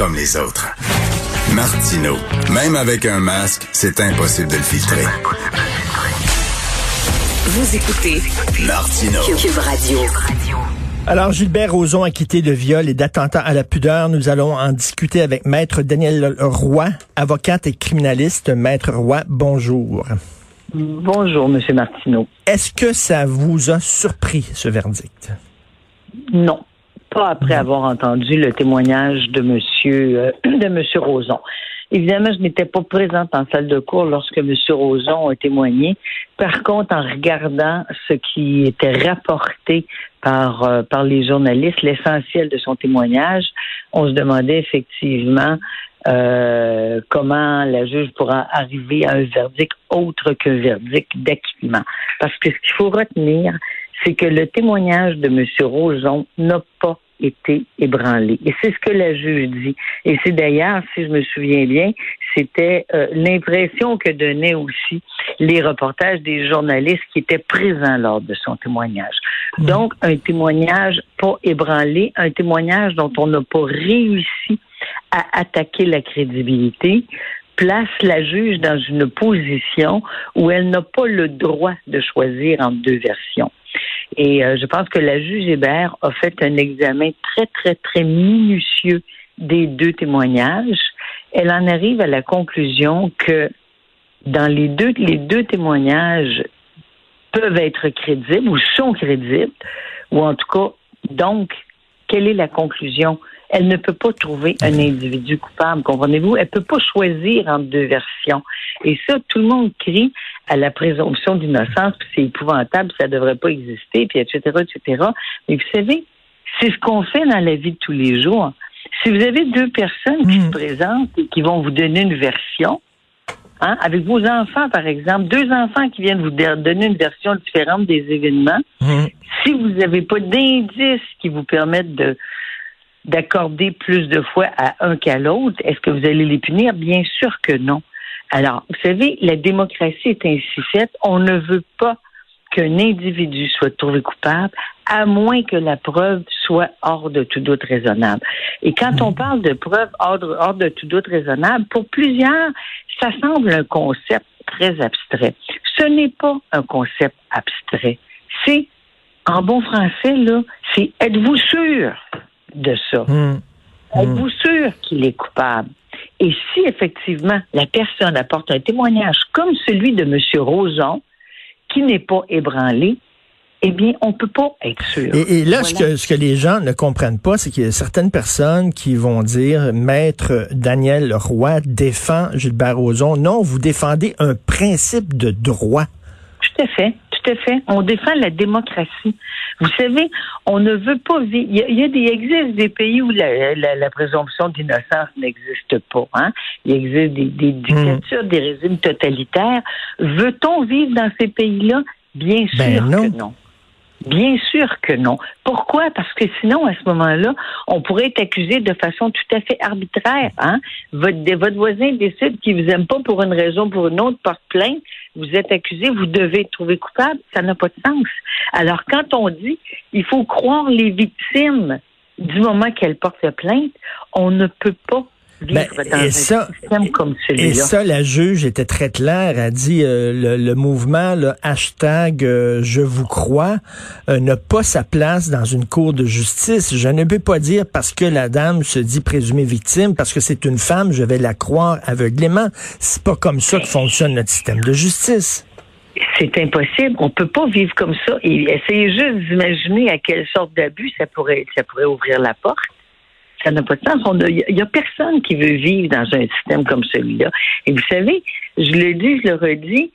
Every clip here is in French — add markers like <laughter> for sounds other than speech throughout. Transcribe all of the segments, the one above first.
comme les autres. Martino, même avec un masque, c'est impossible de le filtrer. Vous écoutez Martino. Cube Radio. Alors, Gilbert Rozon, acquitté de viol et d'attentat à la pudeur, nous allons en discuter avec Maître Daniel Roy, avocate et criminaliste. Maître Roy, bonjour. Bonjour, Monsieur Martineau. Est-ce que ça vous a surpris, ce verdict? Non, pas après avoir entendu le témoignage de Monsieur euh, <clears throat> de Monsieur Roson. Évidemment, je n'étais pas présente en salle de cours lorsque M. Roson a témoigné. Par contre, en regardant ce qui était rapporté par, euh, par les journalistes, l'essentiel de son témoignage, on se demandait effectivement euh, comment la juge pourra arriver à un verdict autre qu'un verdict d'acquittement. Parce que ce qu'il faut retenir, c'est que le témoignage de M. Roson n'a pas été ébranlé. Et c'est ce que la juge dit. Et c'est d'ailleurs, si je me souviens bien, c'était euh, l'impression que donnaient aussi les reportages des journalistes qui étaient présents lors de son témoignage. Donc, un témoignage pas ébranlé, un témoignage dont on n'a pas réussi à attaquer la crédibilité, place la juge dans une position où elle n'a pas le droit de choisir entre deux versions. Et euh, je pense que la juge Hébert a fait un examen très, très, très minutieux des deux témoignages. Elle en arrive à la conclusion que dans les deux, les deux témoignages peuvent être crédibles ou sont crédibles, ou en tout cas, donc, quelle est la conclusion? Elle ne peut pas trouver un individu coupable, comprenez-vous? Elle ne peut pas choisir entre deux versions. Et ça, tout le monde crie à la présomption d'innocence, puis c'est épouvantable, ça ne devrait pas exister, puis etc., etc. Mais vous savez, c'est ce qu'on fait dans la vie de tous les jours. Si vous avez deux personnes qui se présentent et qui vont vous donner une version, hein, avec vos enfants, par exemple, deux enfants qui viennent vous donner une version différente des événements, si vous n'avez pas d'indices qui vous permettent de d'accorder plus de fois à un qu'à l'autre, est-ce que vous allez les punir? Bien sûr que non. Alors, vous savez, la démocratie est ainsi faite. On ne veut pas qu'un individu soit trouvé coupable, à moins que la preuve soit hors de tout doute raisonnable. Et quand on parle de preuve hors, hors de tout doute raisonnable, pour plusieurs, ça semble un concept très abstrait. Ce n'est pas un concept abstrait. C'est, en bon français, là, c'est êtes-vous sûr de ça? Êtes-vous sûr qu'il est coupable? Et si effectivement la personne apporte un témoignage comme celui de M. Roson, qui n'est pas ébranlé, eh bien, on peut pas être sûr. Et, et là, ce, que, ce que les gens ne comprennent pas, c'est qu'il y a certaines personnes qui vont dire, Maître Daniel Roy défend Gilbert Rozon. Non, vous défendez un principe de droit. Tout à fait. Tout à fait. On défend la démocratie. Vous savez, on ne veut pas vivre. Il, y a, des, existe des pays où la, la, présomption d'innocence n'existe pas. Hein? Il existe des, des dictatures, des régimes totalitaires. Veut-on vivre dans ces pays-là? Bien sûr que non. Bien sûr que non. Pourquoi? Parce que sinon, à ce moment-là, on pourrait être accusé de façon tout à fait arbitraire. Hein? Votre, votre voisin décide qu'il vous aime pas pour une raison ou pour une autre, porte plainte, vous êtes accusé, vous devez être trouvé coupable. Ça n'a pas de sens. Alors, quand on dit il faut croire les victimes du moment qu'elles portent la plainte, on ne peut pas ben, et ça, comme Et ça, la juge était très claire. Elle a dit euh, le, mouvement, le hashtag euh, Je vous crois, euh, n'a pas sa place dans une cour de justice. Je ne peux pas dire parce que la dame se dit présumée victime, parce que c'est une femme, je vais la croire aveuglément. C'est pas comme ça que fonctionne notre système de justice. C'est impossible. On peut pas vivre comme ça. Et essayez juste d'imaginer à quelle sorte d'abus ça pourrait, ça pourrait ouvrir la porte. Ça n'a pas de sens. Il n'y a, personne qui veut vivre dans un système comme celui-là. Et vous savez, je le dis, je le redis,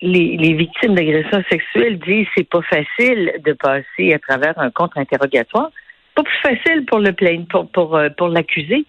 les, victimes d'agressions sexuelles disent c'est pas facile de passer à travers un contre-interrogatoire. Pas plus facile pour le pour, pour, euh, pour l'accusé.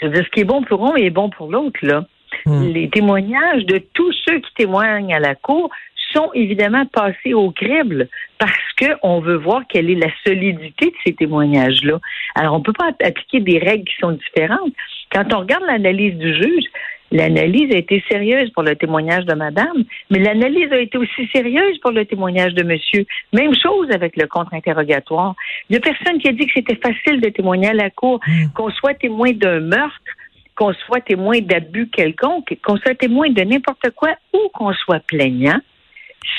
Je veux dire, ce qui est bon pour un est bon pour l'autre, là. Hmm. Les témoignages de tous ceux qui témoignent à la cour sont évidemment passés au crible parce qu'on veut voir quelle est la solidité de ces témoignages-là. Alors, on ne peut pas appliquer des règles qui sont différentes. Quand on regarde l'analyse du juge, L'analyse a été sérieuse pour le témoignage de madame, mais l'analyse a été aussi sérieuse pour le témoignage de monsieur. Même chose avec le contre-interrogatoire. Il n'y a personne qui a dit que c'était facile de témoigner à la cour, Hmm. qu'on soit témoin d'un meurtre, qu'on soit témoin d'abus quelconque, qu'on soit témoin de n'importe quoi ou qu'on soit plaignant.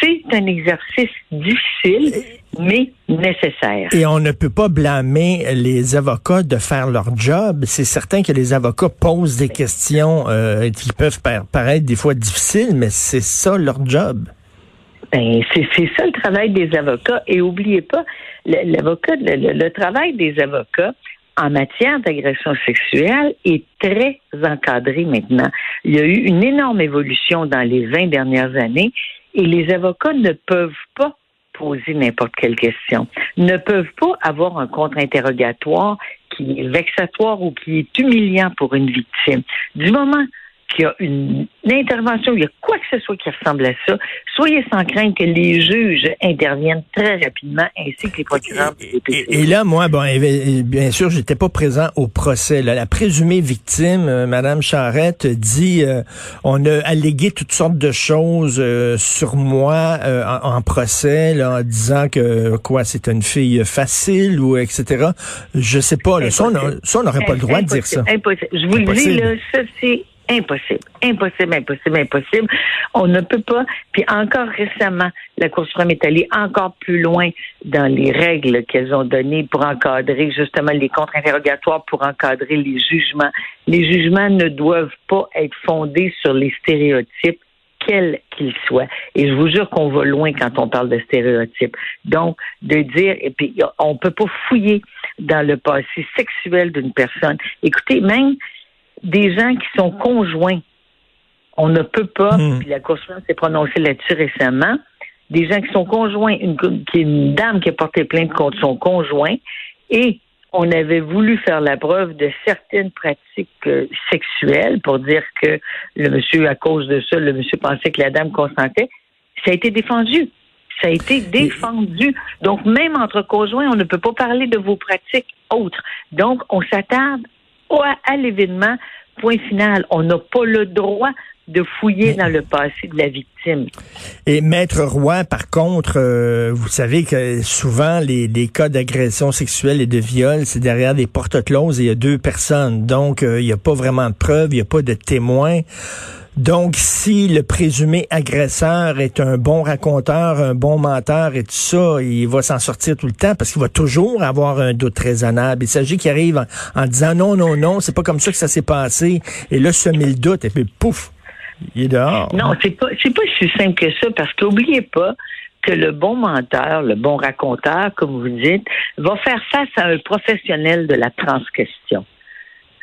C'est un exercice difficile, mais nécessaire. Et on ne peut pas blâmer les avocats de faire leur job. C'est certain que les avocats posent des questions euh, qui peuvent par- paraître des fois difficiles, mais c'est ça leur job. Ben, c'est ça le travail des avocats. Et oubliez pas, l'avocat, le, le- le travail des avocats en matière d'agression sexuelle est très encadré maintenant. Il y a eu une énorme évolution dans les 20 dernières années et les avocats ne peuvent pas poser n'importe quelle question, ne peuvent pas avoir un contre-interrogatoire qui est vexatoire ou qui est humiliant pour une victime. Du moment qu'il y a une intervention, il y a quoi que ce soit qui ressemble à ça, soyez sans crainte que les juges interviennent très rapidement, ainsi que les procureurs. Et, et là, moi, bon, et- et bien sûr, j'étais pas présent au procès. là. La présumée victime, euh, Madame Charrette, dit euh, on a allégué toutes sortes de choses euh, sur moi euh, en, en procès, là, en disant que quoi, c'est une fille facile ou etc. Je sais pas. Là, ça, on n'aurait pas le droit de dire ça. Impossible. Je vous le dis, là, ça, c'est impossible. Impossible, impossible, impossible. On ne peut pas. Puis encore récemment, la Cour suprême est allée encore plus loin dans les règles qu'elles ont données pour encadrer justement les contre-interrogatoires, pour encadrer les jugements. Les jugements ne doivent pas être fondés sur les stéréotypes quels qu'ils soient. Et je vous jure qu'on va loin quand on parle de stéréotypes. Donc, de dire, et puis on peut pas fouiller dans le passé sexuel d'une personne. Écoutez, même des gens qui sont conjoints, on ne peut pas, Hmm. puis la Cour suprême s'est prononcée là-dessus récemment, des gens qui sont conjoints, une, qui est une dame qui a porté plainte contre son conjoint, et on avait voulu faire la preuve de certaines pratiques euh, sexuelles pour dire que le monsieur, à cause de ça, le monsieur pensait que la dame consentait. Ça a été défendu. Ça a été défendu. Donc, même entre conjoints, on ne peut pas parler de vos pratiques autres. Donc, on s'attarde à l'événement. Point final. On n'a pas le droit de fouiller dans le passé de la victime. Et Maître Roy, par contre, euh, vous savez que souvent les, les cas d'agression sexuelle et de viol, c'est derrière des portes closes et il y a deux personnes. Donc, euh, il n'y a pas vraiment de preuves, il n'y a pas de témoins. Donc, si le présumé agresseur est un bon raconteur, un bon menteur et tout ça, il va s'en sortir tout le temps parce qu'il va toujours avoir un doute raisonnable. Il s'agit qu'il arrive en, disant non, non, non, c'est pas comme ça que ça s'est passé. Et là, semer le doute et puis pouf, il est dehors. Non, c'est pas c'est pas si simple que ça parce qu'oubliez pas que le bon menteur, le bon raconteur, comme vous dites, va faire face à un professionnel de la transquestion.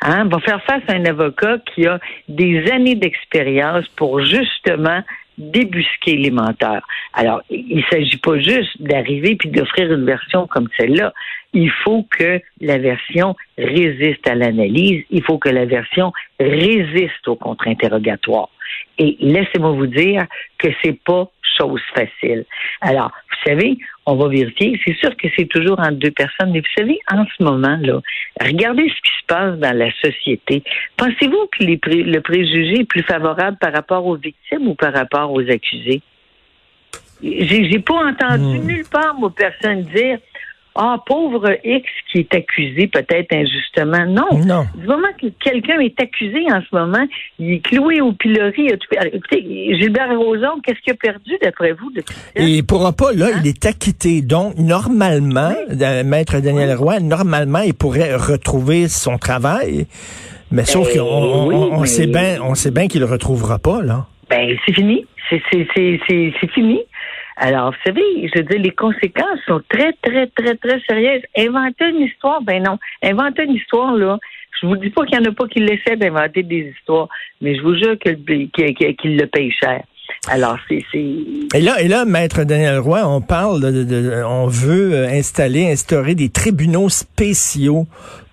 Hein, va faire face à un avocat qui a des années d'expérience pour justement débusquer les menteurs. Alors, il ne s'agit pas juste d'arriver puis d'offrir une version comme celle-là. Il faut que la version résiste à l'analyse. Il faut que la version résiste au contre-interrogatoire. Et laissez-moi vous dire que c'est pas chose facile. Alors, vous savez, on va vérifier. C'est sûr que c'est toujours entre deux personnes, mais vous savez, en ce moment, là, regardez ce qui se passe dans la société. Pensez-vous que les pré- le préjugé est plus favorable par rapport aux victimes ou par rapport aux accusés? J'ai j'ai pas entendu Hmm. nulle part, moi, personne dire Ah, pauvre X qui est accusé peut-être injustement. Non. Non. Du moment que quelqu'un est accusé en ce moment, il est cloué au pilori. il a tout fait. Écoutez, Gilbert Rozon, qu'est-ce qu'il a perdu d'après vous depuis? Et il pourra pas, là, Hein? il est acquitté. Donc, normalement, euh, Maître Daniel Roy, normalement, il pourrait retrouver son travail. Mais sauf Ben, qu'on on, oui, on mais- sait bien, on sait bien qu'il le retrouvera pas, là. Ben, c'est fini. C'est fini. Alors, vous savez, je veux dire, les conséquences sont très, très, très, très sérieuses. Inventer une histoire, ben non. Inventer une histoire, là, je vous dis pas qu'il y en a pas qui l'essaient d'inventer des histoires, mais je vous jure que le- qu'il, qu'il- qu'il le paye cher. Alors, c'est, Et là, et là, Maître Daniel Roy, on parle de, de- de- on veut euh, installer, instaurer des tribunaux spéciaux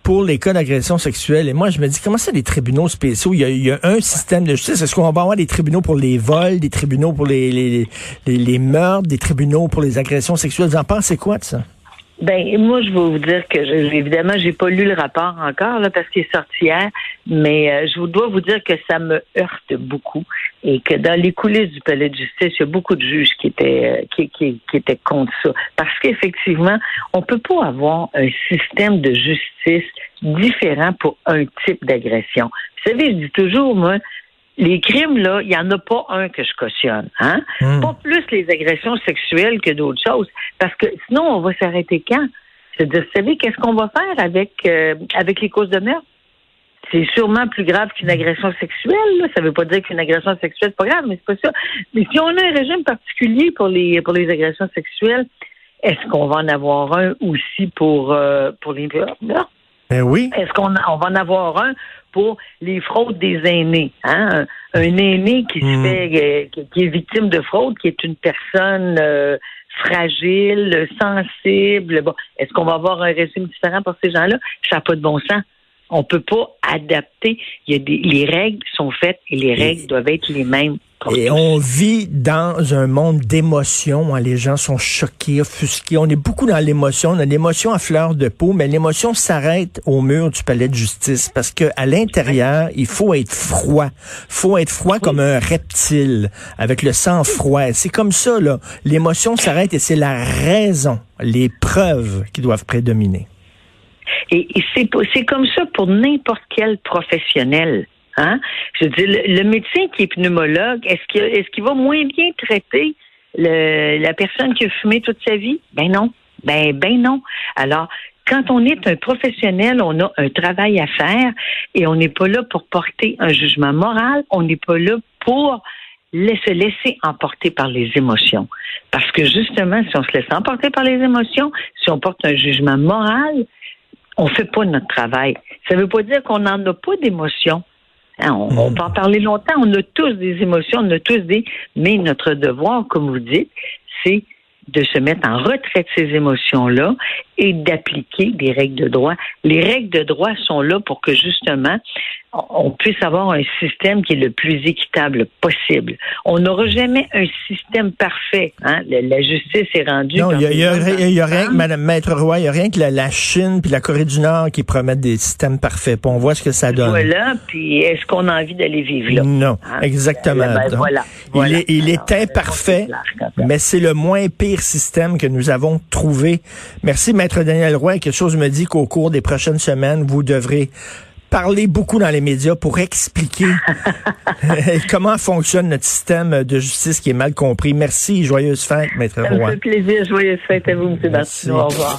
pour les cas d'agression sexuelle. Et moi, je me dis, comment ça, des tribunaux spéciaux? Il y a, un système de justice. Est-ce qu'on va avoir des tribunaux pour les vols, des tribunaux pour les, les, les, les meurtres, des tribunaux pour les agressions sexuelles? Vous en pensez quoi de ça? Ben moi, je vais vous dire que je, évidemment, j'ai pas lu le rapport encore là parce qu'il est sorti hier, mais euh, je dois vous dire que ça me heurte beaucoup et que dans les coulisses du palais de justice, il y a beaucoup de juges qui étaient euh, qui, qui, qui, étaient contre ça parce qu'effectivement, on peut pas avoir un système de justice différent pour un type d'agression. Vous savez, je dis toujours moi, les crimes, là, il n'y en a pas un que je cautionne. Hein? Hmm. Pas plus les agressions sexuelles que d'autres choses. Parce que sinon, on va s'arrêter quand? C'est de, vous savez, qu'est-ce qu'on va faire avec, euh, avec les causes de meurtre? C'est sûrement plus grave qu'une agression sexuelle. Ça ne veut pas dire qu'une agression sexuelle, c'est pas grave, mais c'est pas ça. Mais si on a un régime particulier pour les, pour les agressions sexuelles, est-ce qu'on va en avoir un aussi pour, euh, pour les meurtres? Ben oui. Est-ce qu'on on va en avoir un pour les fraudes des aînés? Hein? Un, aîné qui se hmm. fait, euh, qui, est victime de fraude, qui est une personne euh, fragile, sensible. Bon, est-ce qu'on va avoir un régime différent pour ces gens-là? Ça n'a pas de bon sens. On peut pas adapter. Il y a des, les règles sont faites et les règles doivent être les mêmes et on vit dans un monde d'émotions. Hein. Les gens sont choqués, offusqués. On est beaucoup dans l'émotion. On a l'émotion à fleur de peau, mais l'émotion s'arrête au mur du palais de justice parce que à l'intérieur, il faut être froid. faut être froid comme un reptile, avec le sang froid. C'est comme ça, là. L'émotion s'arrête et c'est la raison, les preuves qui doivent prédominer. Et, c'est comme ça pour n'importe quel professionnel. Hein? Je dis, le, médecin qui est pneumologue, est-ce qu'il est qu'il va moins bien traiter le, la personne qui a fumé toute sa vie? Ben non. Ben, ben non. Alors, quand on est un professionnel, on a un travail à faire et on n'est pas là pour porter un jugement moral, on n'est pas là pour se laisser emporter par les émotions. Parce que justement, si on se laisse emporter par les émotions, si on porte un jugement moral, on fait pas notre travail. Ça ne veut pas dire qu'on n'en a pas d'émotions. Hein, on, hmm. peut en parler longtemps. On a tous des émotions, on a tous des. Mais notre devoir, comme vous dites, c'est de se mettre en retrait de ces émotions-là et d'appliquer des règles de droit. Les règles de droit sont là pour que justement on puisse avoir un système qui est le plus équitable possible. On n'aura jamais un système parfait. Hein? La, justice est rendue. Non, il y, a, rien que, Madame Maître Roy, il y a rien que la, Chine puis la Corée du Nord qui promettent des systèmes parfaits. on voit ce que ça donne. Voilà. Puis est-ce qu'on a envie d'aller vivre là? Non, hein? exactement. Ben, voilà, Il est, il est imparfait, mais c'est le moins pire système que nous avons trouvé. Merci, Maître Daniel Roy. Quelque chose me dit qu'au cours des prochaines semaines, vous devrez parler beaucoup dans les médias pour expliquer <laughs> <laughs> comment fonctionne notre système de justice qui est mal compris. Merci, joyeuse fête, Maître Roy. Ça me fait plaisir, joyeuse fête à vous, M. Au revoir.